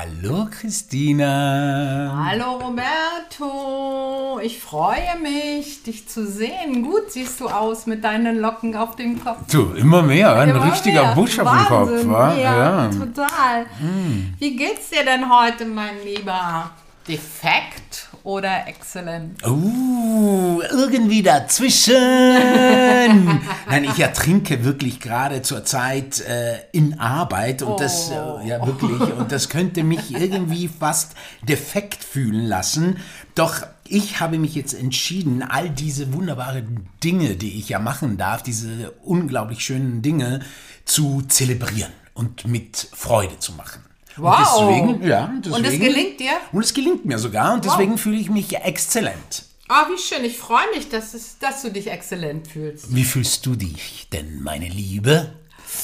Hallo Christina. Hallo Roberto, ich freue mich, dich zu sehen. Gut siehst du aus mit deinen Locken auf dem Kopf. Du, immer mehr, ein Immer richtiger mehr. Busch auf dem Kopf, wa? Ja, total. Wie geht's dir denn heute, mein Lieber? Defekt oder exzellent? Uh, irgendwie dazwischen. Nein, ich ertrinke wirklich gerade zur Zeit äh, in Arbeit und das, Oh. äh, ja wirklich, und das könnte mich irgendwie fast defekt fühlen lassen. Doch ich habe mich jetzt entschieden, all diese wunderbaren Dinge, die ich ja machen darf, diese unglaublich schönen Dinge zu zelebrieren und mit Freude zu machen. Wow. Und deswegen, ja, deswegen, Und es gelingt dir? Und es gelingt mir sogar und deswegen fühle ich mich exzellent. Ah, wie schön. Ich freue mich, dass, es, dass du dich exzellent fühlst. Wie fühlst du dich denn, meine Liebe?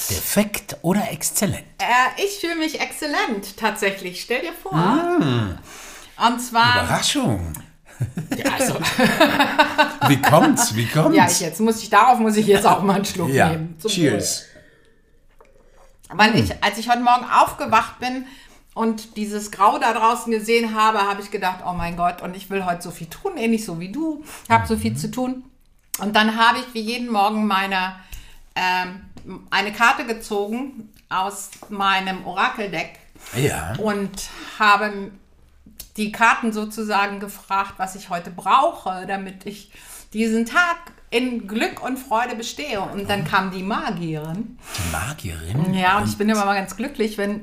Defekt oder exzellent? Äh, ich fühle mich exzellent, tatsächlich. Stell dir vor. Ah. Und zwar... Überraschung. Ja, also, Wie kommt's? Wie kommt's? ja, ich, jetzt muss ich, darauf muss ich jetzt auch mal einen Schluck Ja, nehmen. Zum cheers. Weil ich, als ich heute Morgen aufgewacht bin und dieses Grau da draußen gesehen habe, habe ich gedacht, oh mein Gott, und ich will heute so viel tun, ähnlich so wie du. Ich habe so viel zu tun. Und dann habe ich wie jeden Morgen meine, ähm, eine Karte gezogen aus meinem Orakeldeck Ja. und habe die Karten sozusagen gefragt, was ich heute brauche, damit ich diesen Tag in Glück und Freude bestehe. Und dann kam die Magierin. Die Magierin. Ja, und ich bin immer mal ganz glücklich, wenn,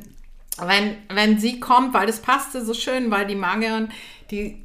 wenn, wenn sie kommt, weil das passte so schön, weil die Magierin, die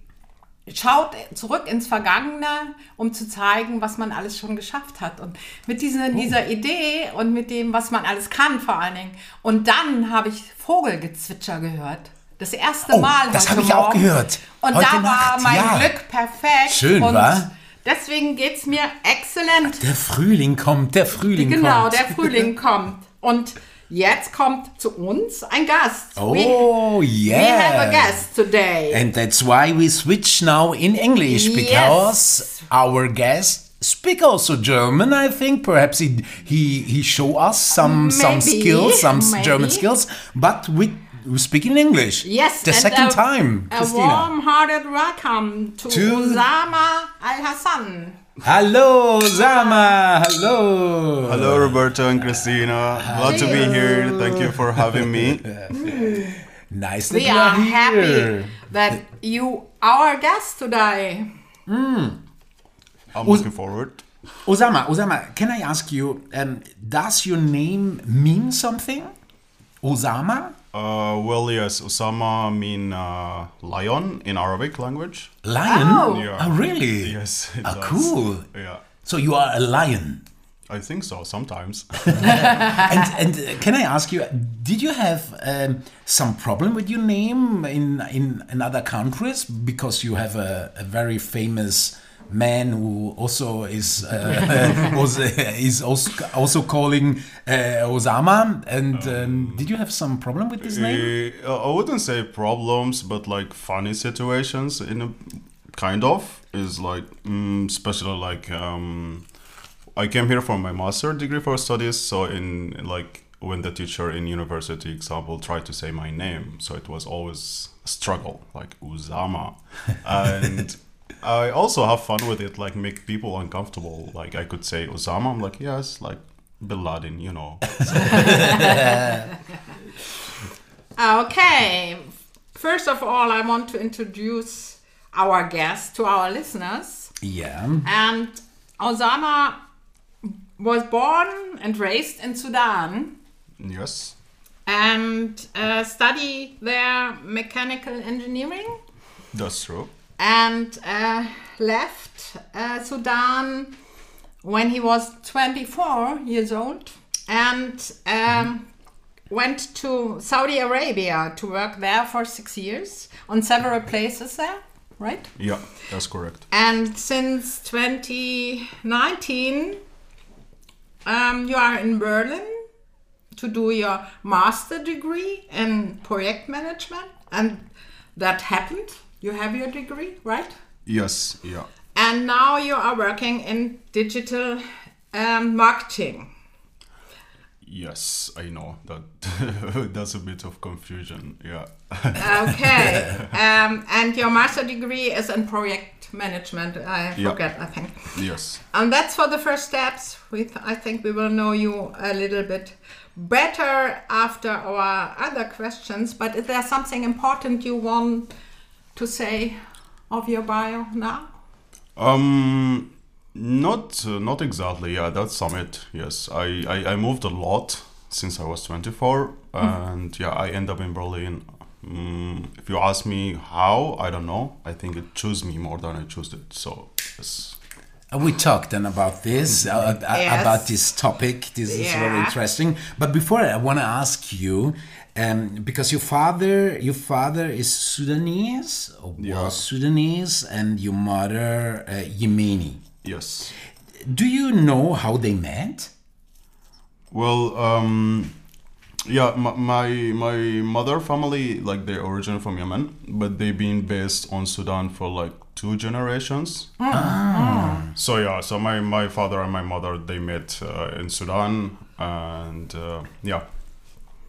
schaut zurück ins Vergangene, um zu zeigen, was man alles schon geschafft hat. Und mit dieser, dieser Idee und mit dem, was man alles kann vor allen Dingen. Und dann habe ich Vogelgezwitscher gehört. Das erste Oh, Mal. das habe ich auch gehört. Und Heute da war Nacht, mein ja. Glück perfekt. Schön, und wa? Deswegen geht es mir exzellent. Der Frühling kommt, der Frühling Genau, kommt. der Frühling kommt. Und jetzt kommt zu uns ein Gast. Oh, we, yeah. we have a guest today. And that's why we switch now in English because Yes. our guest speak also German. I think perhaps he he, he show us some some skills, some maybe. German skills, but we, we speak in English. yes, the second a, time, A warm-hearted welcome to, To- Osama Alhassan. Hello, Zama. Hello. Hello, Roberto and Kristina. Glad to be here. Thank you for having me. Nice that We you are are here. happy that you our guest today. I'm looking forward. Osama, Osama, can I ask you, um, does your name mean something? Osama? Uh, well, yes, Osama mean uh, lion in Arabic language. Lion? Oh. Yeah. Oh, really? Yes, it does. cool. Yeah, So you are a lion. I think so. Sometimes. and and uh, can I ask you, did you have um, some problem with your name in, in, in other countries because you have a, a very famous man who also is uh, was, is also, also calling uh, Osama? And um, did you have some problem with this name? Uh, I wouldn't say problems, but like funny situations in a kind of is like mm, especially like um, I came here for my master degree for studies. So in like when the teacher in university example tried to say my name, so it was always a struggle like Uzama, and. I also have fun with it, like make people uncomfortable. Like I could say Osama, I'm like yes, like Bin Laden, you know. Okay. First of all, I want to introduce our guest to our listeners. Yeah. And Osama was born and raised in Sudan yes. and uh, study there mechanical engineering That's true. And uh, left uh, Sudan when he was 24 years old and um, went to Saudi Arabia to work there for six years on several places there, right? Yeah, that's correct. And since 2019, um, you are in Berlin to do your master degree in project management, and that happened. You have your degree, right? Yes, yeah. And now you are working in digital um, marketing. Yes, I know that that's a bit of confusion. Yeah. Okay. um, and your master degree is in project management. I Yeah. forget, I think. yes. And that's for the first steps. We th- I think we will know you a little bit better after our other questions. But is there something important you want to say of your bio now? Um, not uh, not exactly. Yeah, that's summit. Yes, I, I I moved a lot since I was 24, and yeah, I end up in Berlin. Mm, if you ask me how, I don't know. I think it chose me more than I chose it. So yes. Uh, We talked then about this, uh, uh, Yes. about this topic. This is very interesting. But before I want to ask you, um, because your father, your father is Sudanese, or Yeah. was Sudanese, and your mother uh, Yemeni. Yes. Do you know how they met? Well, um, yeah, my, my my mother family like they're originally from Yemen, but they've been based on Sudan for like two generations. So yeah, so my my father and my mother they met uh, in Sudan, and uh, yeah,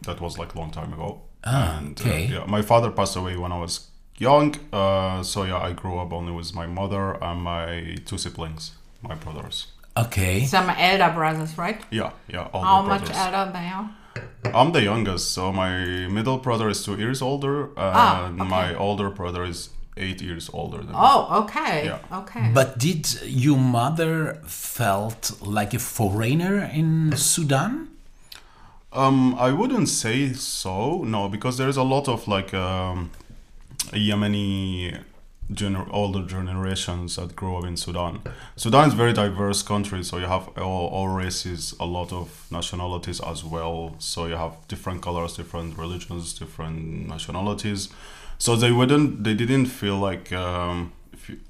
that was like a long time ago. Ah, and, okay. Uh, yeah, my father passed away when I was young. Uh, so yeah, I grew up only with my mother and my two siblings, my brothers. Okay. Some elder brothers, right? Yeah, yeah, all How the much elder they are? I'm the youngest, so my middle brother is two years older, and Ah, okay. my older brother is eight years older than me. Oh, okay. Yeah. Okay. But did your mother felt like a foreigner in Sudan? Um, I wouldn't say so, no, because there's a lot of like um, Yemeni gener- older generations that grew up in Sudan. Sudan is a very diverse country, so you have all, all races, a lot of nationalities as well. So you have different colors, different religions, different nationalities. So they wouldn't, they didn't feel like, um,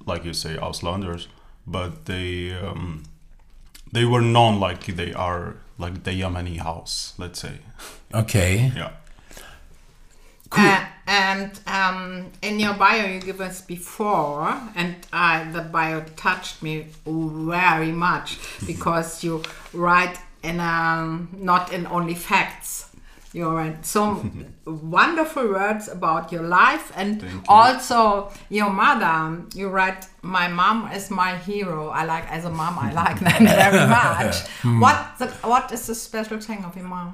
like you say, Auslanders, but they um, they were known like they are like the Yemeni house, let's say. Okay. Yeah. Uh, and um, in your bio, you give us before, and uh, the bio touched me very much because you write in um, not in only facts. You write some wonderful words about your life and you. also your mother. You write, "My mom is my hero." I like as a mom, I like that very much. What the, what is the special thing of your mom?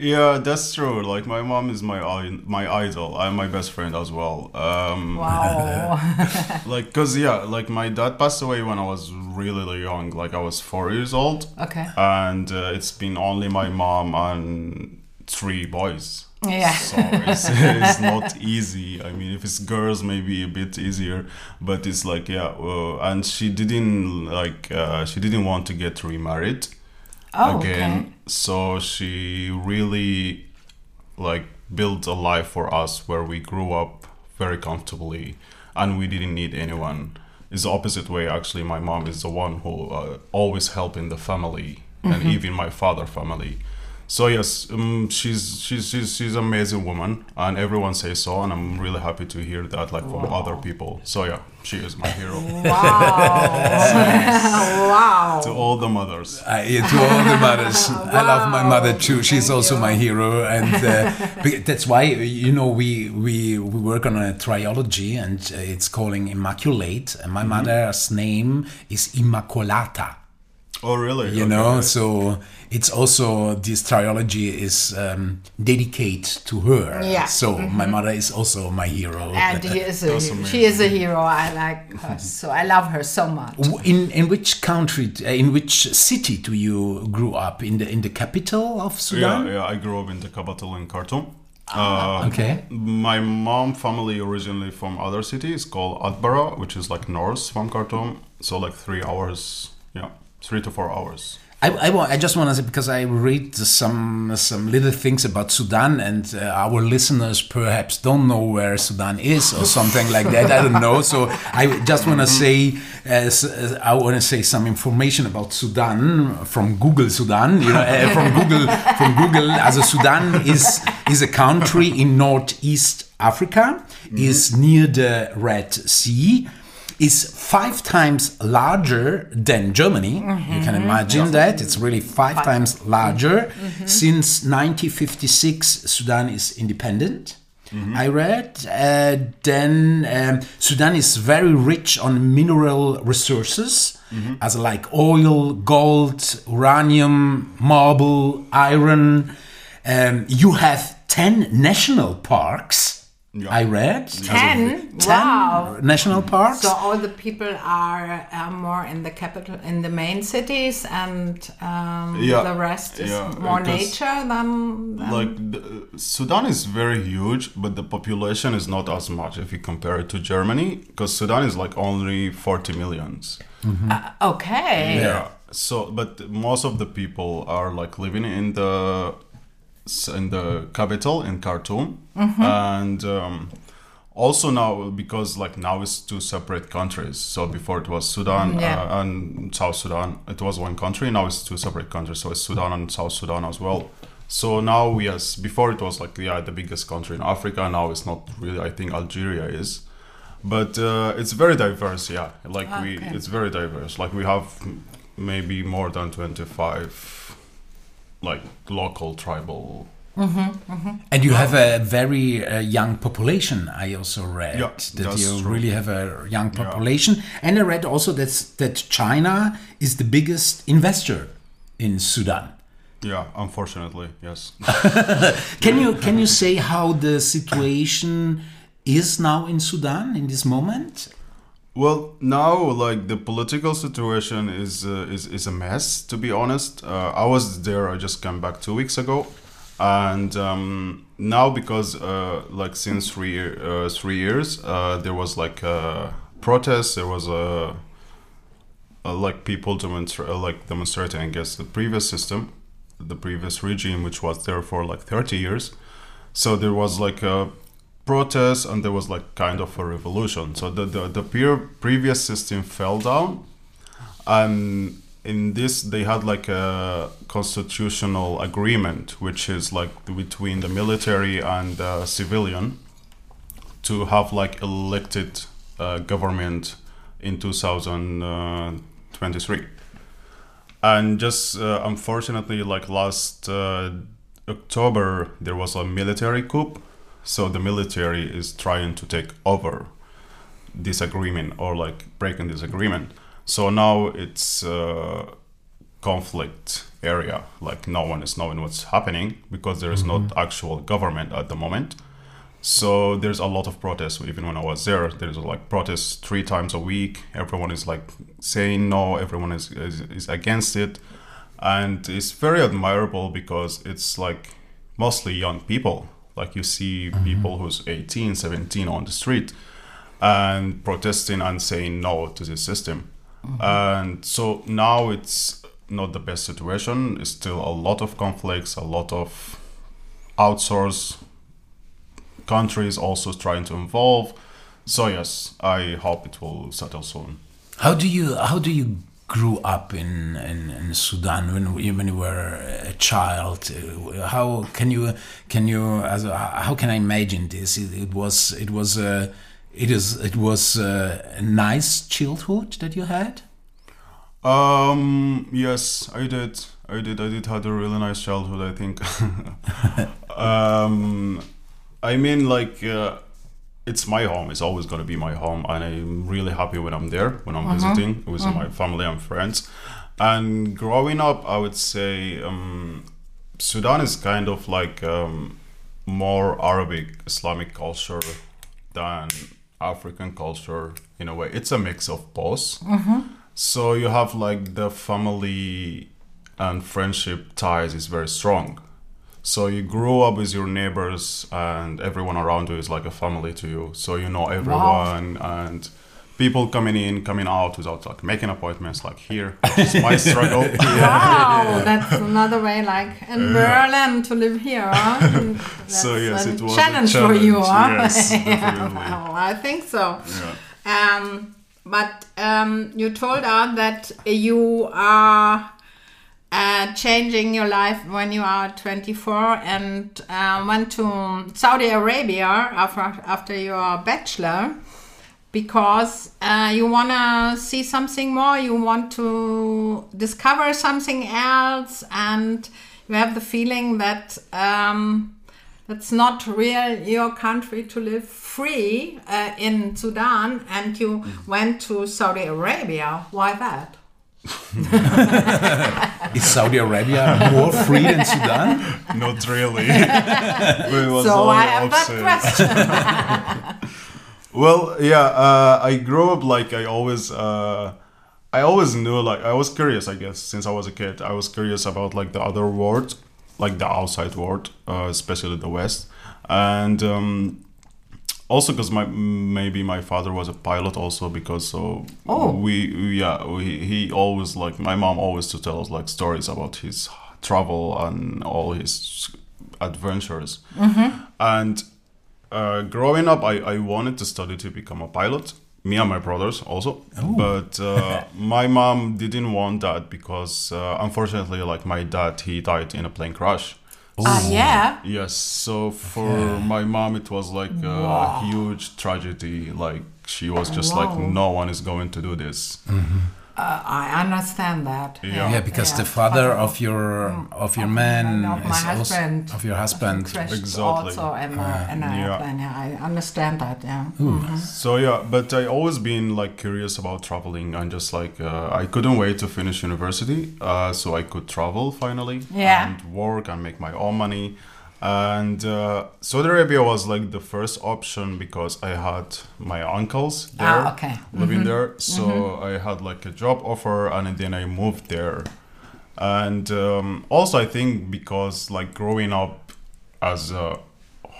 Yeah, that's true. Like my mom is my my idol. I'm my best friend as well. Um, Wow. like cause yeah, like my dad passed away when I was really, really young. Like I was four years old, okay. and uh, it's been only my mom and three boys. Yeah. So it's, it's not easy. I mean, if it's girls, maybe a bit easier, but it's like yeah. Uh, and she didn't like uh, she didn't want to get remarried Oh, again. okay. So she really like built a life for us where we grew up very comfortably and we didn't need anyone. It's the opposite way actually. My mom is the one who uh, always helping the family and even my father family. So yes, um, she's she's she's she's an amazing woman, and everyone says so, and I'm really happy to hear that like from other people. So yeah, she is my hero. Wow. wow. to all the mothers. I, to all the mothers, I love my mother too. She's Thank also you. my hero, and uh, that's why you know we we we work on a trilogy, and uh, it's calling Immaculate. And my mother's name is Immacolata. Oh really? You Okay. know, so it's also this trilogy is um, dedicated to her. Yeah. So my mother is also my hero. And he is a, That's she is a hero. I like her so. I love her so much. In in which country, uh, in which city do you grew up? In the in the capital of Sudan? Yeah, yeah. I grew up in the capital in Khartoum. Uh, Okay. My mom family originally from other cities called Atbara, which is like north from Khartoum. So like three hours. Yeah, three to four hours. I, I, I just want to say because I read some some little things about Sudan and uh, our listeners perhaps don't know where Sudan is or something like that. I don't know. So I just want to say uh, uh, I want to say some information about Sudan from Google Sudan. You know, uh, from Google from Google. As a Sudan is is a country in northeast Africa. Is near the Red Sea is five times larger than Germany. You can imagine that. It's really five, times larger. Since 1956, Sudan is independent. I read. Uh, then um, Sudan is very rich on mineral resources, as like oil, gold, uranium, marble, iron. Um, you have 10 national parks. Yeah. I read. Ten? 10 Wow. national parks. So all the people are uh, more in the capital, in the main cities, and um, Yeah, the rest is yeah, more because- nature than, than like the, Sudan is very huge, but the population is not as much if you compare it to Germany, because Sudan is like only 40 millions. okay. Yeah. So, but most of the people are like living in the in the capital in Khartoum, and um, also now because like now it's two separate countries. So before it was Sudan Yeah. uh, and South Sudan. It was one country. Now it's two separate countries. So it's Sudan and South Sudan as well. So now yes, before it was like yeah the biggest country in Africa. Now it's not really. I think Algeria is but uh, it's very diverse yeah like we it's very diverse like we have m- maybe more than 25 like local tribal And you have a very uh, young population. I also read Yeah, that you true. really have a young Yeah. population, and I read also that that China is the biggest investor in Sudan. yeah unfortunately yes Can you can you say how the situation is now in Sudan in this moment? Well now like the political situation is uh, is, is a mess to be honest uh, i was there i just came back two weeks ago and um, now because uh, like since three uh, three years uh, there was like a protest there was a uh, like people demonstra- uh, like demonstrating against the previous system, the previous regime, which was there for like 30 years. So there was like a protest and there was like kind of a revolution. So the the, the peer, previous system fell down, and in this they had like a constitutional agreement, which is like between the military and the civilian, to have like elected uh, government in 2023 and just uh, unfortunately like last uh, october there was a military coup so the military is trying to take over this agreement or like breaking this agreement so now it's uh, conflict area. Like no one is knowing what's happening because there is not actual government at the moment. So there's a lot of protests. Even when i was there there's like protests three times a week. Everyone is like saying no. Everyone is, is, is against it. And it's very admirable because it's like mostly young people like you see mm-hmm. people who's 18 17 on the street and protesting and saying no to this system mm-hmm. and so now it's not the best situation it's still a lot of conflicts a lot of outsource countries also trying to involve. So yes, I hope it will settle soon. How do you how do you grew up in, in, in Sudan when you, when you were a child? Uh, How can you can you as a, how can I imagine this? It, it was it was a it is it was a, a nice childhood that you had. Um, yes, I did. I did. I did had a really nice childhood. I think. um, I mean, like, uh, it's my home. It's always gonna be my home, and I'm really happy when I'm there, when I'm visiting with my family and friends. And growing up, I would say um, Sudan is kind of like um, more Arabic Islamic culture than African culture in a way. It's a mix of both. So you have like the family and friendship ties is very strong. So you grow up with your neighbors and everyone around you is like a family to you. So you know everyone and people coming in, coming out without like making appointments like here. It's my struggle. Wow, that's another way, like in Berlin, to live here. Huh? That's So, yes, it was a challenge, for you. Huh? yes, Yeah, well, I think so. Yeah. Um, but um, you told us that you are uh, changing your life when you are 24 and uh, went to Saudi Arabia after, after your bachelor. because uh, you want to see something more, you want to discover something else, and you have the feeling that um, it's not real your country to live free uh, in Sudan, and you went to Saudi Arabia. Why that? Is Saudi Arabia more free than Sudan? Not really. It So I have that question. Well, yeah, uh, I grew up like I always, uh, I always knew like I was curious. I guess since I was a kid, I was curious about like the other world, like the outside world, uh, especially the West, and um, also because my maybe my father was a pilot also because so Oh. we yeah we, he always like my mom always to tell us like stories about his travel and all his adventures. And uh, growing up I, I wanted to study to become a pilot me and my brothers also. But uh, my mom didn't want that because uh, unfortunately like my dad he died in a plane crash Ah, yeah. Yes, so for my mom, it was like a huge tragedy. Like she was just Wow. like, no one is going to do this. Uh, I understand that. Yeah. Yeah, because Yeah. the father of your of your man of my is husband. also of your husband. Exactly. also in, a, in an yeah. airplane. Yeah, I understand that. Yeah. So yeah, but I always been like curious about traveling and just like uh, I couldn't wait to finish university, uh, so I could travel finally Yeah. and work and make my own money. And uh, Saudi Arabia was like the first option because I had my uncles there Ah, okay. living there, so I had like a job offer, and then I moved there. And um, also, I think because like growing up as a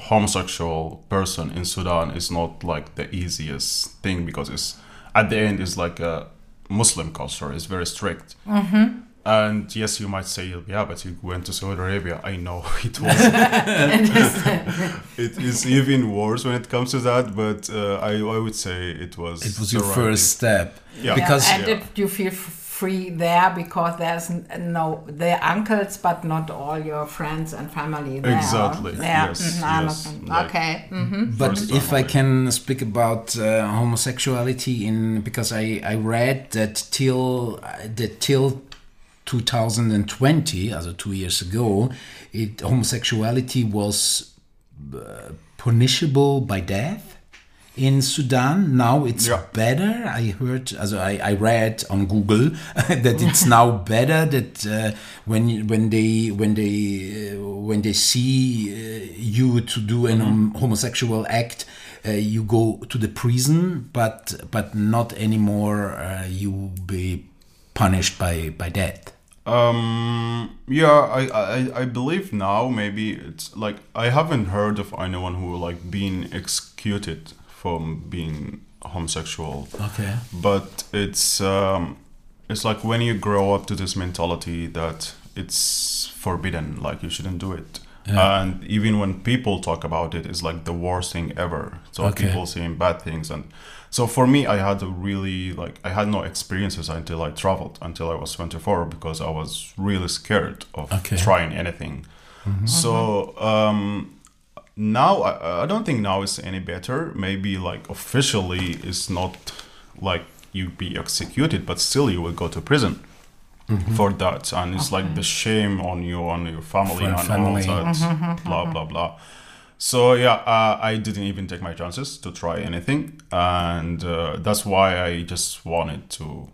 homosexual person in Sudan is not like the easiest thing because it's at the end it's like a Muslim culture. It's very strict. Mm-hmm. And yes, you might say, yeah, but you went to Saudi Arabia. I know it was it is even worse when it comes to that, but uh, I, I would say it was It was your first step. Yeah. Because and Yeah. did you feel free there because there's no they're uncles, but not all your friends and family there? Exactly. Yeah. Yes, mhm, yes. understand. Like- okay. hmm But if I can speak about uh, homosexuality in because I, I read that till uh, that till 2020, also two years ago, it homosexuality was uh, punishable by death in Sudan. Now it's Yeah. better. I heard, also I, I read on Google that it's now better that uh, when when they when they uh, when they see uh, you to do an hom- homosexual act, uh, you go to the prison, but but not anymore. Uh, you be punished by by death. Um. Yeah, I, I I believe now maybe it's like I haven't heard of anyone who like being executed from being homosexual. Okay. But it's um, it's like when you grow up to this mentality that it's forbidden, like you shouldn't do it. Yeah. And even when people talk about it, it's like the worst thing ever. So Okay. people saying bad things, and so for me, I had a really like I had no experiences until I traveled until I was 24 because I was really scared of Okay. trying anything. Mm-hmm. So um, now I, I don't think now is any better. Maybe like officially it's not like you be executed, but still you will go to prison mm-hmm. for that, and it's like the shame on you, on your family, For and family. all that, mm-hmm. blah blah blah. So yeah, uh, I didn't even take my chances to try anything, and uh, that's why I just wanted to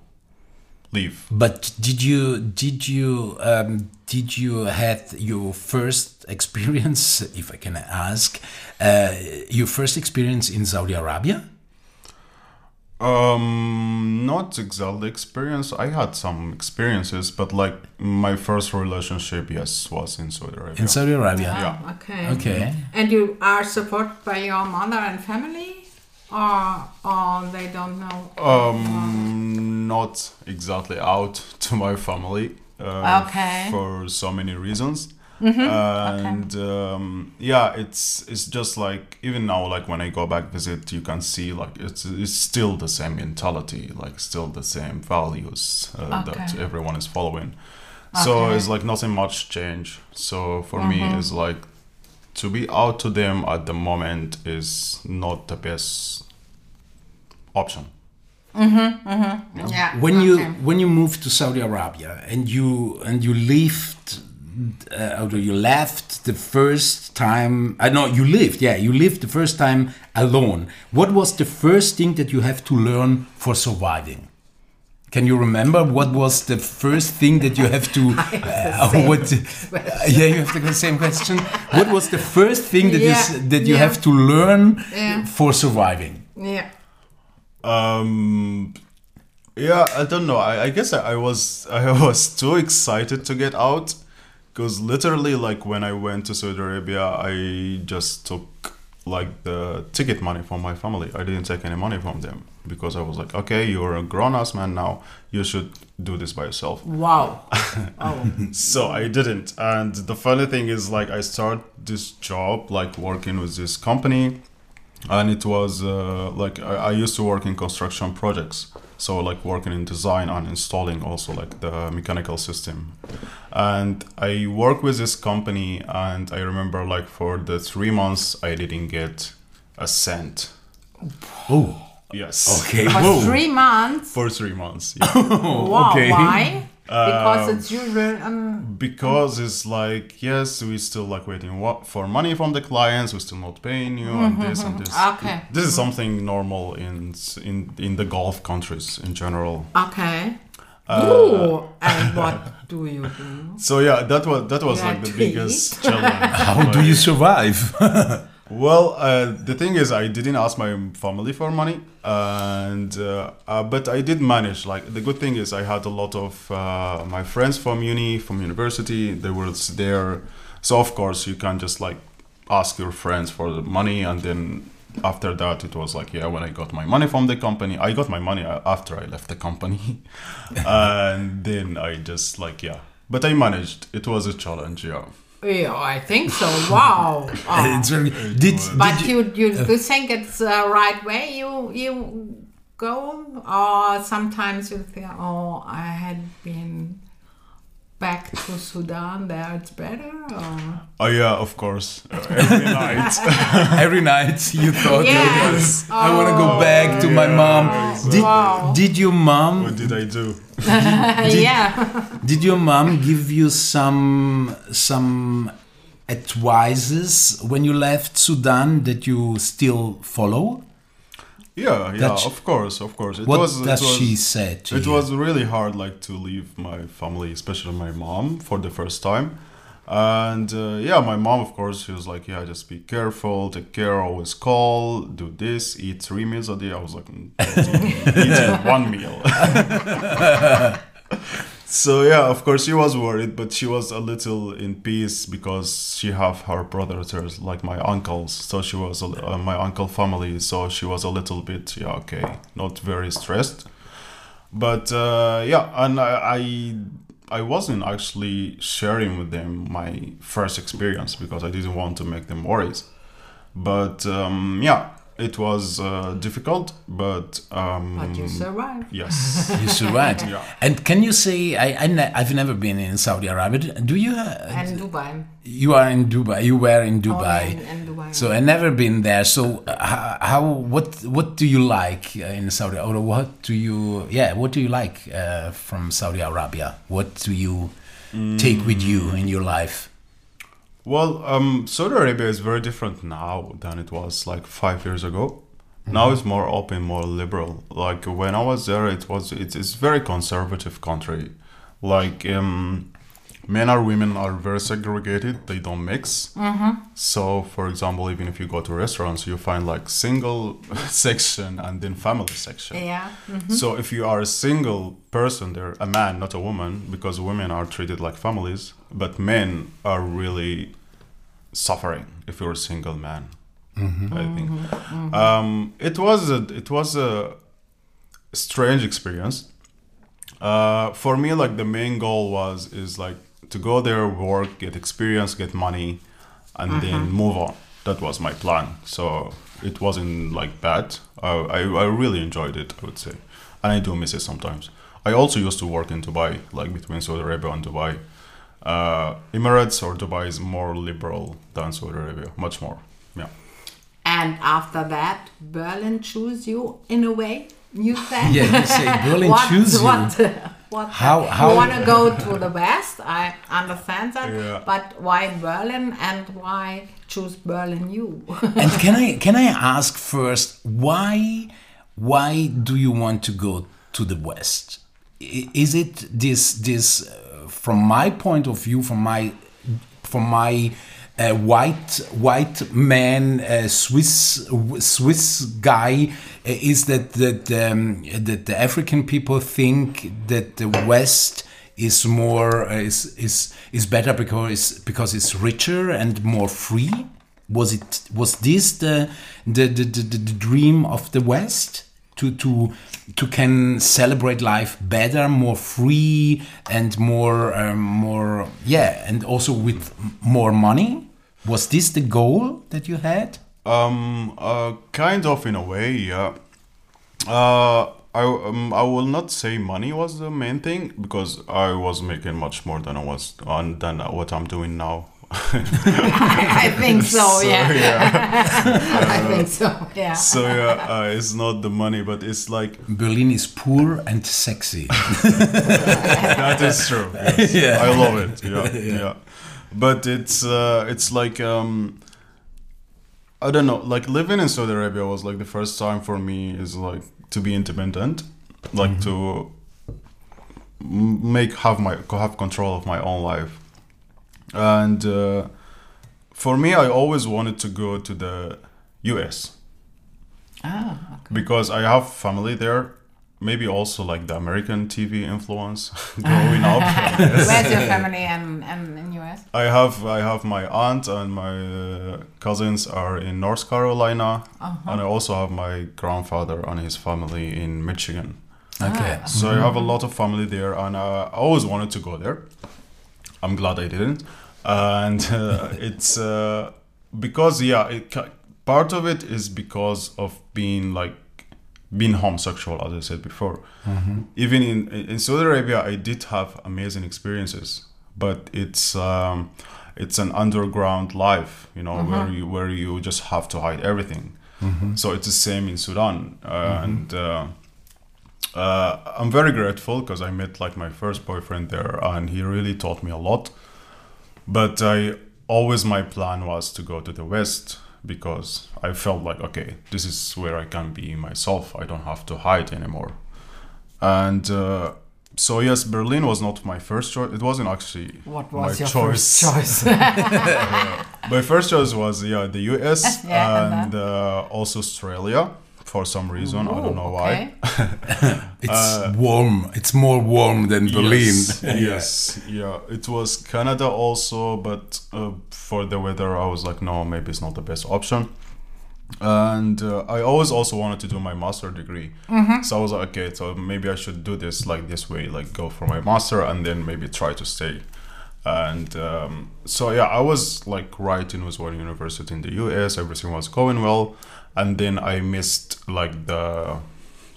leave. But did you did you um, did you had your first experience, if I can ask, uh, your first experience in Saudi Arabia? Um, not exactly experience. I had some experiences, but like my first relationship, yes, was in Saudi Arabia. In Saudi Arabia. Yeah. Okay. Okay. And you are supported by your mother and family, or or they don't know? Um, not exactly out to my family. Uh, Okay. For so many reasons. And um, yeah, it's it's just like even now, like when I go back visit, you can see like it's it's still the same mentality, like still the same values uh, that everyone is following. So Okay. it's like nothing much change. So for me, it's like to be out to them at the moment is not the best option. Yeah. when you okay. when you moved to Saudi Arabia and you and you left uh, or you left the first time I uh, know you lived yeah you lived the first time alone what was the first thing that you have to learn for surviving can you remember what was the first thing that you have to uh, same what yeah you have the same question what was the first thing that you Yeah, s- that you yeah. have to learn Yeah. for surviving Yeah. Um, yeah, I don't know. I, I guess I, I was I was too excited to get out because literally, like when I went to Saudi Arabia, I just took like the ticket money from my family. I didn't take any money from them because I was like, okay, you're a grown ass man now. You should do this by yourself. Wow. Oh. So I didn't. And the funny thing is, like, I started this job, like working with this company, and it was uh, like I, I used to work in construction projects. So like working in design and installing also like the mechanical system. And I work with this company, and I remember like for the three months I didn't get a cent. oh Yes. okay For Whoa. three months. For three months. Yeah. wow. okay. Why? Because it's usual. Um, because it's like yes we still like waiting wa- for money from the clients we're still not paying you and this and this Okay. this is something normal in in in the gulf countries in general okay. Uh, Ooh, and what do you do? so yeah that was that was Yeah, like the tea. biggest challenge how do you survive well uh, the thing is i didn't ask my family for money and uh, uh, but i did manage. Like the good thing is i had a lot of uh, my friends from uni from university. They were there so of course you can just like ask your friends for the money and then after that it was like yeah when i got my money from the company i got my money uh, after i left the company. And then i just like yeah. But i managed. It was a challenge yeah Yeah, I think so. Wow. Oh. it's very ah. did, But did you, you, you uh. think it's the right way you you go, or sometimes you think, oh, I had been back to Sudan. There, it's better. Or? oh yeah of course uh, every night every night you thought Yes. I want to go back to my oh. mom did, Wow. did your mom what did i do yeah. did your mom give you some some advices when you left Sudan that you still follow Yeah, yeah, That of course, of course. It what was, it does was, she say to It you was really hard, like to leave my family, especially my mom, for the first time. And uh, yeah, my mom, of course, she was like, "Yeah, just be careful, take care, always call, do this, eat three meals a day." I was like, "Mm, eat, one meal." so yeah, of course, she was worried, but she was a little in peace because she have her brothers, like my uncles. So she was a, uh, my uncle family. So she was a little bit yeah okay, not very stressed. But uh, yeah, and I, I I wasn't actually sharing with them my first experience because I didn't want to make them worries. But um, yeah, it was uh, difficult, but um, But you survived. yes. you survived Yeah. and can you say I, I ne- I've never been in Saudi Arabia do you uh, And Dubai. you are in Dubai you were in Oh, Dubai and, and Dubai. So I never been there. So uh, how, how what what do you like uh, in Saudi or what do you yeah what do you like uh, from Saudi Arabia? What do you take with you in your life? Well, um, Saudi Arabia is very different now than it was like five years ago. Now it's more open, more liberal. Like when I was there, it was it is very conservative country. Like um, men or women are very segregated; they don't mix. Mm-hmm. So, for example, even if you go to restaurants, you find like single section and then family section. yeah. Mm-hmm. So if you are a single person there, a man, not a woman, because women are treated like families, but men are really suffering if you're a single man. Mm-hmm. I think um, it was a it was a strange experience. Uh, for me, like the main goal was is like to go there, work, get experience, get money, and then move on. That was my plan. So it wasn't like bad. I, I, I really enjoyed it. I would say, and I do miss it sometimes. I also used to work in Dubai, like between Saudi Arabia and Dubai. Uh, Emirates or Dubai is more liberal than Saudi Arabia, much more. Yeah. And after that, Berlin choose you in a way. You say. Yeah, you say Berlin what, choose you. What, what, How- how- you want to go to the west? I understand that. Yeah. But why Berlin and why choose Berlin you? and can I can I ask first why why do you want to go to the west? Is it this this uh, from my point of view, from my from my uh, white white man uh, Swiss Swiss guy uh, is that that um, that the African people think that the West is more uh, is is is better because because it's richer and more free. Was it was this the the the, the, the dream of the West to to to can celebrate life better, more free and more um, more yeah, and also with more money? Was this the goal that you had? Um, uh, kind of in a way, yeah. Uh, I um, I will not say money was the main thing because I was making much more than I was on than what I'm doing now. I think so, yeah. yeah. I think so, yeah. So yeah, uh, it's not the money, but it's like Berlin is poor and sexy. that is true. Yes. Yeah. I love it. Yeah, yeah. But it's uh, it's like um, I don't know. Like living in Saudi Arabia was like the first time for me is like to be independent, like to make have my have control of my own life, and uh, for me, I always wanted to go to the U.S Ah, okay. because I have family there. Maybe also like the American TV influence growing up. Where's your family and, and in US? I have I have my aunt and my uh, cousins are in North Carolina, and I also have my grandfather and his family in Michigan. Okay. So I have a lot of family there, and uh, I always wanted to go there. I'm glad I didn't, and uh, it's uh, because yeah, it, part of it is because of being like being homosexual, as I said before. Even in in Saudi Arabia, I did have amazing experiences, but it's um, it's an underground life, you know, where you where you just have to hide everything. So it's the same in Sudan, uh, and. Uh, uh, I'm very grateful because I met like my first boyfriend there, and he really taught me a lot. But I always my plan was to go to the west because I felt like okay, this is where I can be myself. I don't have to hide anymore. And uh, so yes, Berlin was not my first choice. It wasn't actually What my your choice. first choice? My first choice was yeah the US Yeah, and and uh, also Australia for some reason. I don't know why. okay. It's warm. It's more warm than Berlin. Yes, yes, yeah. It was Canada also, but uh, for the weather, I was like, no, maybe it's not the best option. And uh, I always also wanted to do my master degree, so I was like, okay, so maybe I should do this like this way, like go for my master and then maybe try to stay. And um, so yeah, I was like right in Westwood University in the U.S. Everything was going well, and then I missed like the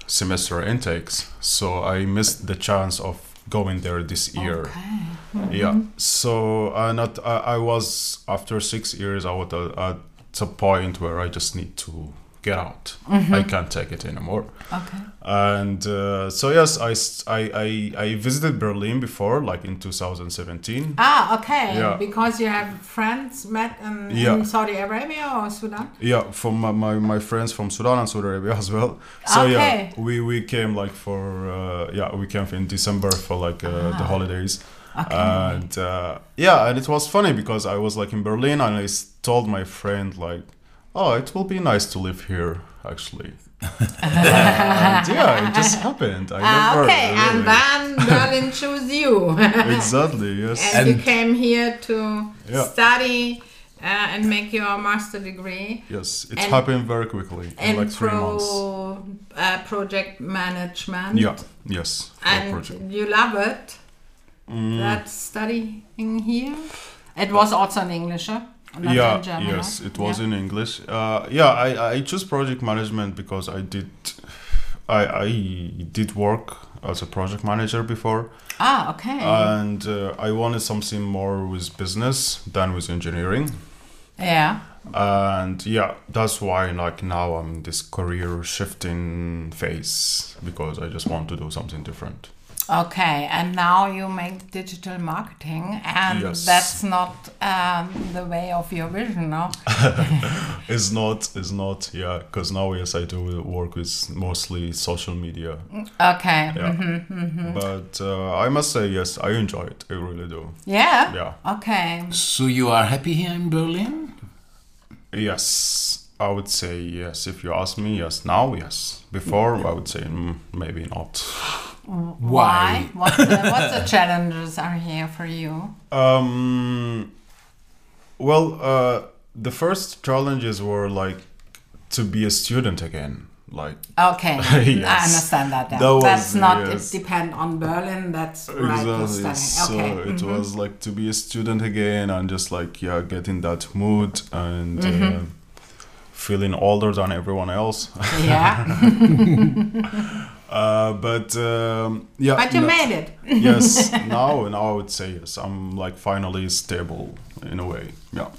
semester intakes, so I missed the chance of going there this year. Yeah. So uh, not I, I was after six years. I was at, at a point where I just need to get out. I can't take it anymore. Okay. And uh, so yes, I, I, I, visited Berlin before, like in 2017. Ah, okay. Yeah. Because you have friends met in, Yeah. in Saudi Arabia or Sudan? Yeah, from my, my, my friends from Sudan and Saudi Arabia as well. So Okay. yeah, we, we came like for uh, yeah we came in December for like uh, the holidays. Okay. And uh, yeah, and it was funny because I was like in Berlin and I told my friend like, oh, it will be nice to live here actually. and yeah, it just happened. I Ah, never okay. really- And then Berlin chose you. exactly yes. and, you came here to Yeah. study uh, and make your master degree yes, it and- happened very quickly in in like three months. pro uh, project management. Yeah, yes. And project. you love it. Mm. That studying here. It was also in English, huh? Not yeah German, yes it was Yeah. in english uh, yeah I, I chose project management because i did I, I did work as a project manager before Ah, okay. and uh, i wanted something more with business than with engineering Yeah. and yeah that's why like now i'm in this career shifting phase because i just want to do something different Okay, and now you make digital marketing, and Yes. that's not um, the way of your vision, no? it's not it's not yeah because now yes i do work with mostly social media Okay. yeah Mm-hmm. but uh, i must say yes i enjoy it i really do Yeah. yeah Okay. So you are happy here in Berlin? yes i would say yes if you ask me yes now yes before i would say mm, maybe not Why? What the, what the challenges are here for you? Um, well, uh, the first challenges were like to be a student again. Like, Okay, I understand that. yeah. That was- that's not yes. it depend on Berlin. That's right. you're exactly. studying. Okay. So it mhm. was like to be a student again and just like, yeah, get in that mood and uh, Mm-hmm. Feeling older than everyone else. yeah, uh, but um, yeah. but you no- made it. yes. Now, now I would say yes. I'm like finally stable in a way. Yeah.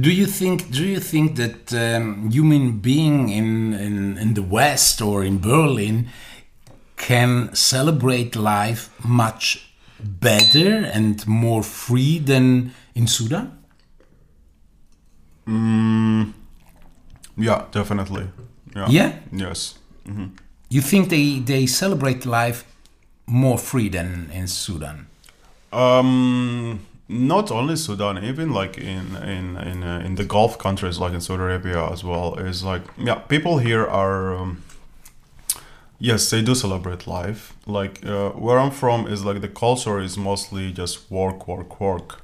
Do you think? Do you think that um, human being in, in in the West or in Berlin can celebrate life much better and more free than in Sudan? Mm, yeah, definitely. Yeah. Yeah? Yes. You think they they celebrate life more free than in Sudan? Um, not only Sudan, even like in in in uh, in the Gulf countries, like in Saudi Arabia as well, is like yeah, people here are. Um, yes, they do celebrate life. Like uh, where I'm from is like the culture is mostly just work, work, work.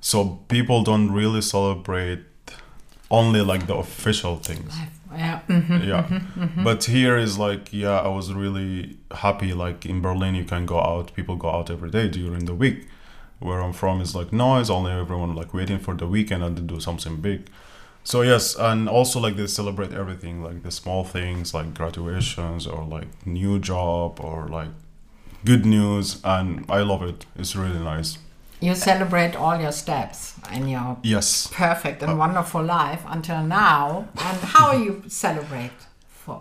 So people don't really celebrate only like the official things. Yeah. mhm. yeah but here is like yeah i was really happy like in berlin you can go out people go out every day during the week where i'm from is like no it's only everyone like waiting for the weekend and to do something big so yes and also like they celebrate everything like the small things like graduations or like new job or like good news and i love it it's really nice You celebrate all your steps in your yes perfect Uh, and wonderful life until now. And how you celebrate, for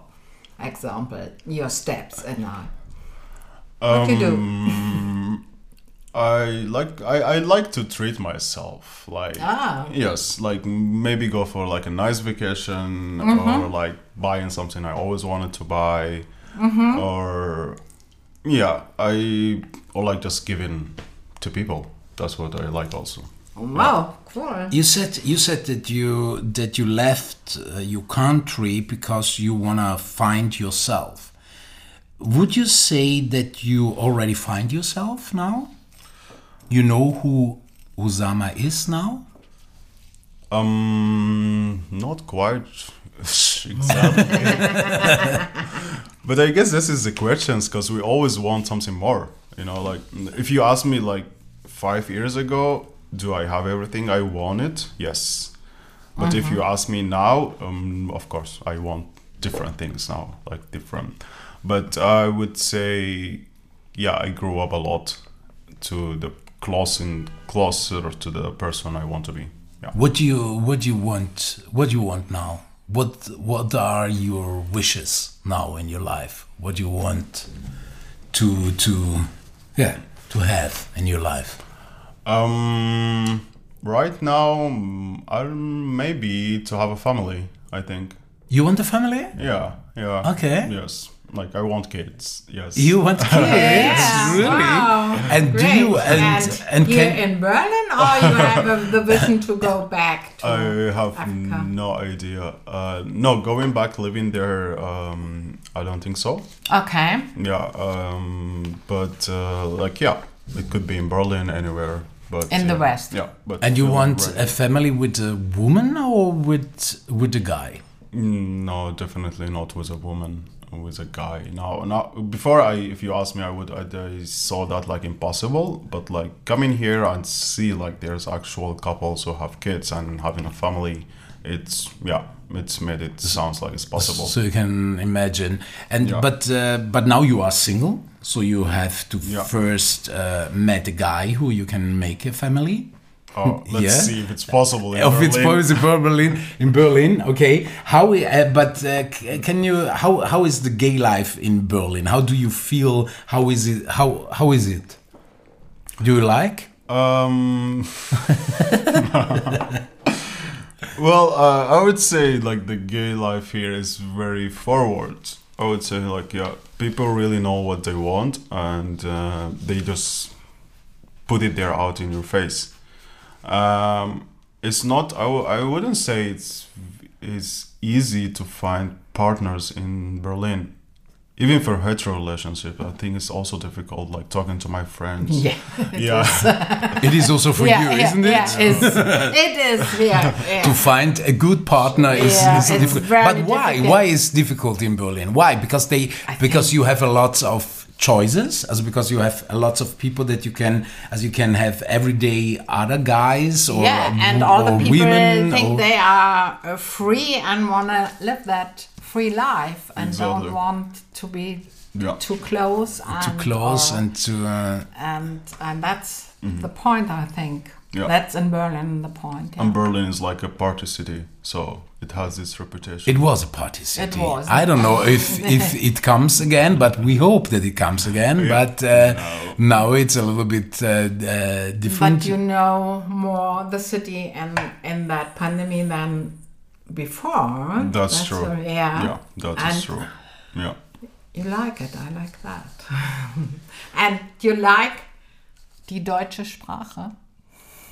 example, your steps in life? What you do? Um, I like I, I like to treat myself like Ah. yes like maybe go for like a nice vacation Mm-hmm. or like buying something I always wanted to buy Mm-hmm. or yeah I or like just giving to people that's what I like also Wow, cool. You said you said that you that you left uh, your country because you wanna find yourself. Would you say that you already find yourself now? You know who Osama is now? Um, not quite exactly. but I guess this is the questions because we always want something more. You know, like if you ask me like five years ago, do I have everything I wanted? Yes. But if you ask me now, um, of course I want different things now, like different. But I would say, yeah, I grew up a lot to the close closer to the person I want to be. Yeah. What do you what do you want what do you want now? What what are your wishes now in your life? What do you want to to yeah to have in your life? Um, right now, mm, I'm maybe to have a family. I think. You want a family? Yeah, yeah. Okay. Yes, like I want kids. Yes. You want kids? Yeah, really? wow. And do you and and, here can in Berlin, or you have the vision to go back to I have Africa? no idea. Uh, no, going back living there. Um, I don't think so. Okay. Yeah. Um, but uh, like yeah, it could be in Berlin anywhere. But In the yeah, West. Yeah. But and you want right- a family with a woman or with with a guy? Mm, No, definitely not with a woman. With a guy. Now, now before I, if you ask me, I would, I, I saw that like impossible. But like coming here and see like there's actual couples who have kids and having a family, it's yeah, it's made it sounds like it's possible. So you can imagine. And Yeah. but uh, but now you are single, so you have to Yeah. first uh, met a guy who you can make a family. Oh, let's Yeah. see if it's possible. In its Berlin. possible Berlin in Berlin. Okay, how? Uh, but uh, can you? How? How is the gay life in Berlin? How do you feel? How is it? How? How is it? Do you like? Um. well, uh, I would say like the gay life here is very forward. I would say like yeah, people really know what they want and uh, they just put it there out in your face. Um, it's not. I w- I wouldn't say it's it's easy to find partners in Berlin. Even for hetero relationship, I think it's also difficult. Like talking to my friends. Yeah. yeah. It is also for yeah, you, yeah, isn't it? Yeah, it's, it is. Yeah, yeah. to find a good partner is, Yeah, is it's difficult. very But why? difficult. Why is difficult in Berlin? Why? Because they because you have a lot of choices, as because you have a lot of people that you can as you can have everyday other guys or yeah, and or all the people women think or- they are uh, free and want to live that free life and Exactly. don't want to be Yeah. too close and too and close or- and to uh, and and that's the point I think. Yeah. That's in Berlin the point. yeah. And Berlin is like a party city, so it has this reputation. it was a party city. It was. I don't know if if it comes again, but we hope that it comes again. Yeah. But uh, now it's a little bit uh, uh, different. But you know more the city and in that pandemic than before. That's, true. uh, yeah. Yeah, that is And- true. Yeah. You like it, I like that. and you like die deutsche Sprache?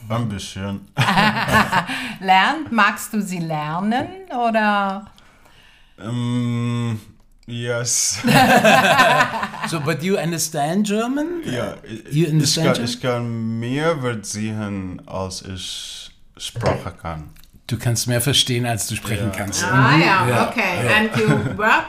Ein bisschen. Lernt, magst du sie lernen oder? Um, yes. so, but you understand German? ja, ich, You ich, understand kann, German? ich kann mehr verstehen, als ich Sprache kann. Du kannst mehr verstehen, als du sprechen Ja. kannst. Ah, Mhm. yeah, Ja, okay. ja. And you work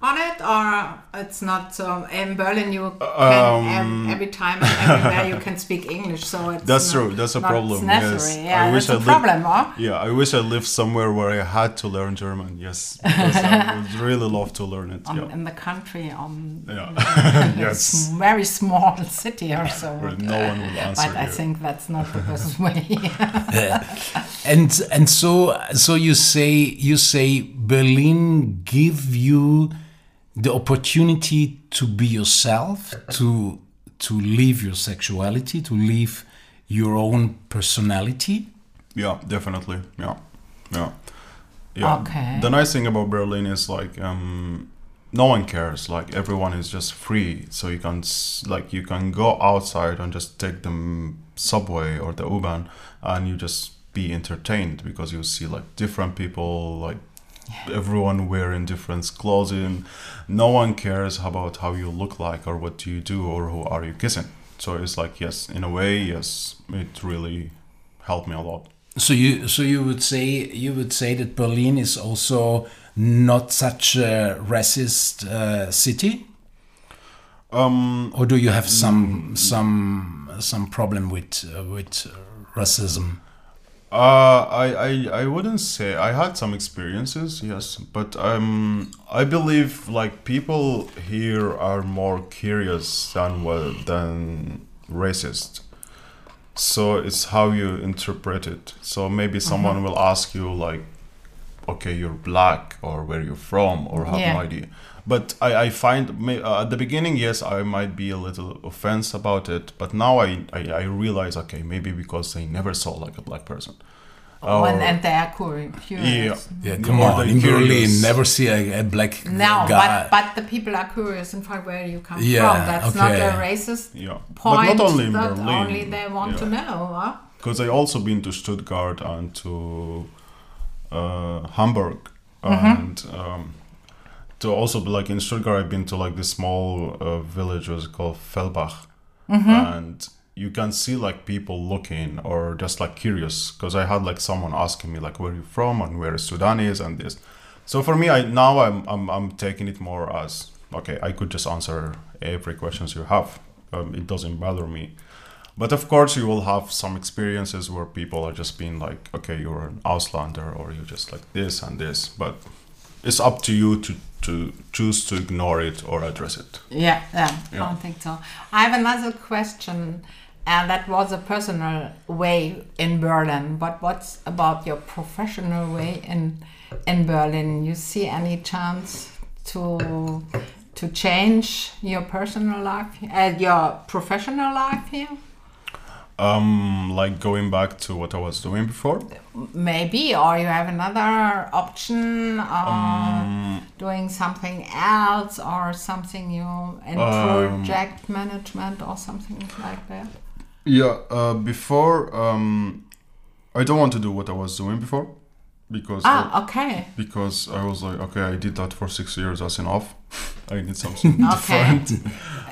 on it, or it's not so? In Berlin, you uh, can Um, ev- every time and everywhere you can speak English, so it's That's not- true. That's a problem. Yes. Yeah, I wish that's I a lived- problem, huh? Yeah, I wish I lived somewhere where I had to learn German. Yes, because I would really love to learn it. On, Yeah. In the country, on Yeah. a yes. very small city or so. Where no one will answer But I think that's not the best way. And and so so you say you say Berlin give you the opportunity to be yourself, to to live your sexuality, to live your own personality. Yeah, definitely. Yeah, yeah, yeah. Okay. The nice thing about Berlin is like um, no one cares. Like everyone is just free, so you can like you can go outside and just take the subway or the U-Bahn, and you just be entertained because you see like different people, like everyone wearing different clothing. No one cares about how you look like or what do you do or who are you kissing. So it's like yes, in a way, yes, it really helped me a lot. So you so you would say you would say that Berlin is also not such a racist uh, city, Um, or do you have some some some problem with uh, with racism? Uh, I, I, I wouldn't say I had some experiences, yes, but um, I believe like people here are more curious than well than racist. So it's how you interpret it. So maybe someone will ask you like, okay, you're black or where you're from or have Yeah. no idea. But I, I find uh, at the beginning, yes, I might be a little offense about it. But now I, I, I realize, okay, maybe because they never saw like a black person. Oh, and, Or- and they are curious. Yeah. Yeah, come Or on, they're in Berlin, never see a, a black No, guy. but, but the people are curious in fact where you come Yeah, from. That's not okay. a racist Yeah, point. but not only in that Berlin. only they want to know. Huh? Because I also been to Stuttgart and to uh, Hamburg, Mm-hmm. and um, to also be like in Stuttgart, I've been to like this small uh, village was called Fellbach, Mm-hmm. and you can see like people looking or just like curious because I had like someone asking me like where you from and where is Sudanese and this. So for me, I now I'm I'm I'm taking it more as okay. I could just answer every questions you have. Um, it doesn't bother me. But of course, you will have some experiences where people are just being like, okay, you're an Auslander or you're just like this and this. But it's up to you to, to choose to ignore it or address it. Yeah, yeah, I don't think so. I have another question. and that was a personal way in Berlin. But what's about your professional way in in Berlin? You see any chance to to change your personal life, uh, your professional life here? Um, like going back to what I was doing before. Maybe, or you have another option, Um, doing something else, or something new in Um, project management, or something like that. Yeah, uh, before um, I don't want to do what I was doing before because I, Ah, okay. because I was like, okay, I did that for six years. That's enough. I need something Okay. different.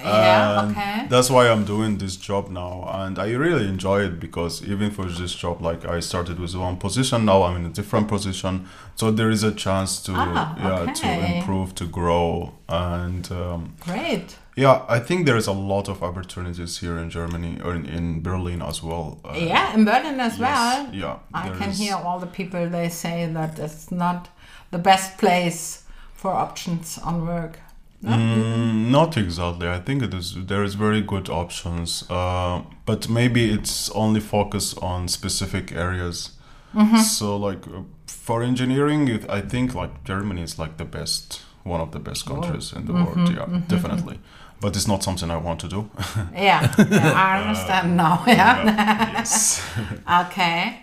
yeah. Okay. That's why I'm doing this job now, and I really enjoy it because even for this job, like I started with one position, now I'm in a different position, so there is a chance to Ah, yeah to improve, to grow, and um, Great. Yeah, I think there is a lot of opportunities here in Germany or in, in Berlin as well. Uh, Yeah, in Berlin as yes, well. Yeah, I can is- hear all the people they say that it's not the best place for options on work. No? Mm, not exactly. I think it is. There is very good options, uh, but maybe it's only focused on specific areas. Mm-hmm. So, like uh, for engineering, it, I think like Germany is like the best, one of the best countries in the Mm-hmm, world. Yeah, definitely. But it's not something I want to do. Yeah, yeah, I understand now. Yeah. Yeah, yes. okay.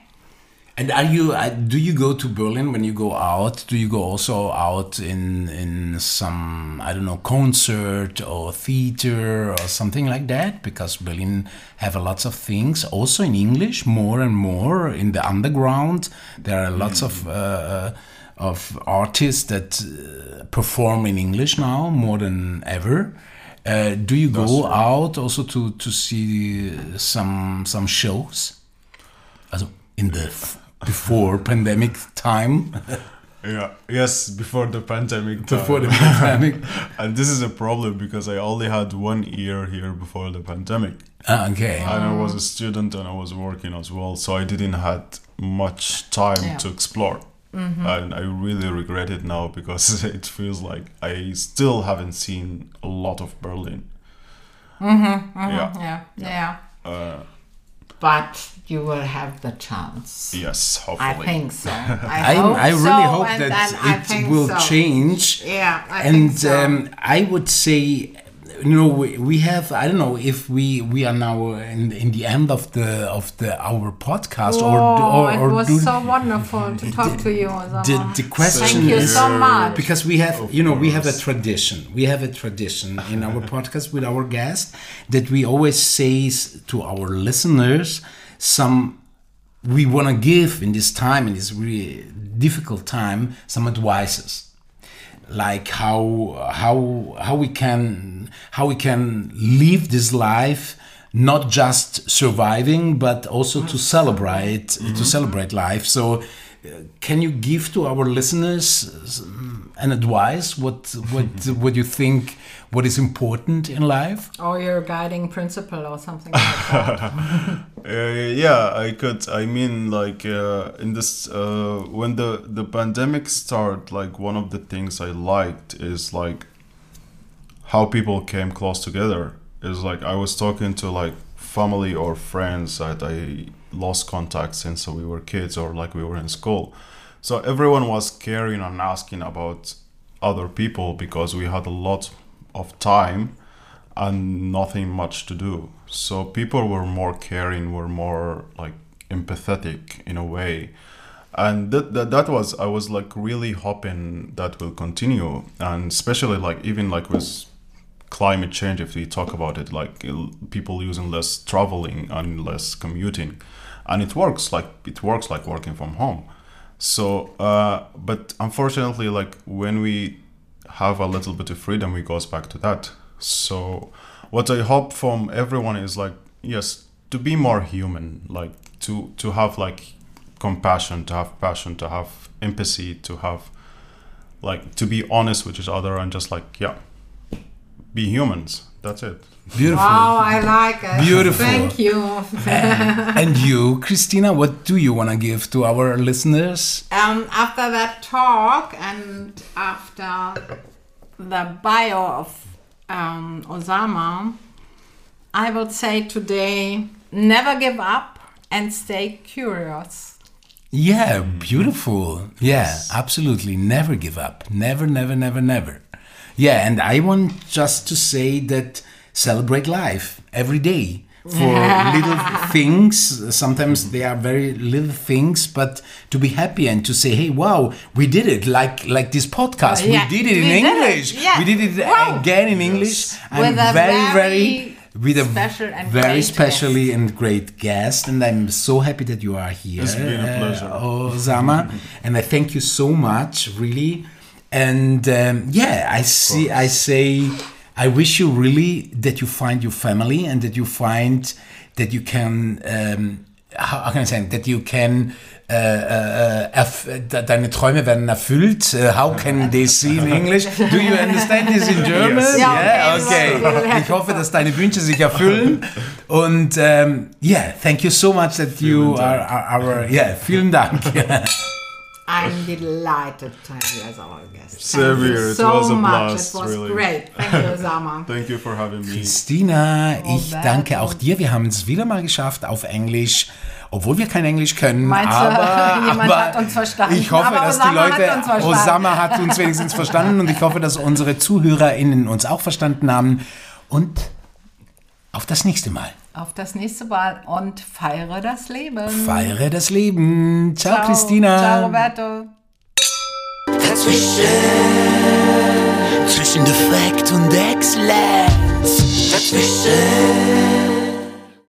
And are you? Uh, do you go to Berlin when you go out? Do you go also out in in some I don't know concert or theater or something like that? Because Berlin have a lots of things also in English more and more in the underground. There are lots of. Uh, of artists that uh, perform in English now more than ever. Uh, do you go out also to to see some some shows? Also in the before pandemic time, yeah. Yes. Before the pandemic. before the pandemic. and this is a problem because I only had one year here before the pandemic. Ah, okay. and I was a student and I was working as well, so I didn't had much time Yeah. to explore. And I really regret it now because it feels like I still haven't seen a lot of Berlin. Yeah. Yeah, yeah. Uh, But you will have the chance. yes, hopefully. I think so. I, I, hope I really so, hope that it will so. change. Yeah, I and think so. um, I would say, you know, we, we have. I don't know if we we are now in, in the end of the of the our podcast or do- Oh, or, it or was do, so wonderful to talk to you. the, Osama. the question Thank you is so much. because we have Of you know we have a tradition we have a tradition in our podcast with our guests that we always say s- to our listeners some we want to give in this time in this really difficult time some advices like how how how we can how we can live this life not just surviving but also to celebrate to celebrate life. So uh, can you give to our listeners an advice what what what you think what is important in life or your guiding principle or something like that. Uh, yeah, I could. I mean, like uh, in this, uh, when the the pandemic started, like one of the things I liked is like how people came close together. Is like I was talking to like family or friends that I lost contact since we were kids or like we were in school. So everyone was caring and asking about other people because we had a lot of time and nothing much to do. So people were more caring, were more like empathetic in a way. And that, that that was I was like really hoping that will continue and especially like even like with climate change if we talk about it like people using less traveling and less commuting and it works like it works like working from home so uh, but unfortunately like when we have a little bit of freedom we goes back to that. So what i hope from everyone is like yes to be more human like to to have like compassion to have passion to have empathy to have like to be honest with each other and just like yeah be humans. That's it beautiful wow, I like it. Beautiful. Thank you. and you Kristina what do you want to give to our listeners um, after that talk and after the bio of um, Osama, I would say today never give up and stay curious. Yeah, beautiful. Yeah, absolutely. Never give up. Never, never, never, never. Yeah, and I want just to say that celebrate life every day for little things. Sometimes they are very little things, but to be happy and to say, "Hey, wow, we did it!" Like like this podcast, Yeah, we did it in we did it. English. Yeah. We did it Wow. again in English. I'm With a very, very very with a special and very great specially and great guest, and I'm so happy that you are here. It's been a uh, pleasure. Osama, and I thank you so much, really. And um, yeah, I see. I say, I wish you really that you find your family and that you find that you can. Um, how, how can I say that you can. Uh, uh, erf deine Träume werden erfüllt. Uh, how can they see in English? Do you understand this in German? Yes. Ja, Yeah, okay. okay. Ich hoffe, dass deine Wünsche sich erfüllen. Und um, yeah, thank you so much that you Vielen are, Dank. are our. Yeah, vielen Dank. I'm delighted to have you as our guest. You here. It so was a much. blast, It was really. great. Thank you, Osama. Thank you for having me. Christina, ich danke auch dir. Wir haben es wieder mal geschafft auf Englisch, obwohl wir kein Englisch können. Meinst du, aber, jemand aber hat uns verstanden? Ich hoffe, Aber dass Osama die hat Leute, verstanden. Osama hat uns wenigstens verstanden und ich hoffe, dass unsere ZuhörerInnen uns auch verstanden haben. Und auf das nächste Mal. Auf das nächste Mal und feiere das Leben. Feiere das Leben. Ciao, Ciao. Christina. Ciao, Roberto. Dazwischen, zwischen Defekt und Exzellenz. Dazwischen.